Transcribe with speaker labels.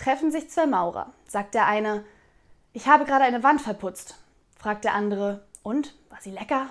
Speaker 1: treffen sich zwei Maurer. Sagt der eine, ich habe gerade eine Wand verputzt. Fragt der andere, und, war sie lecker?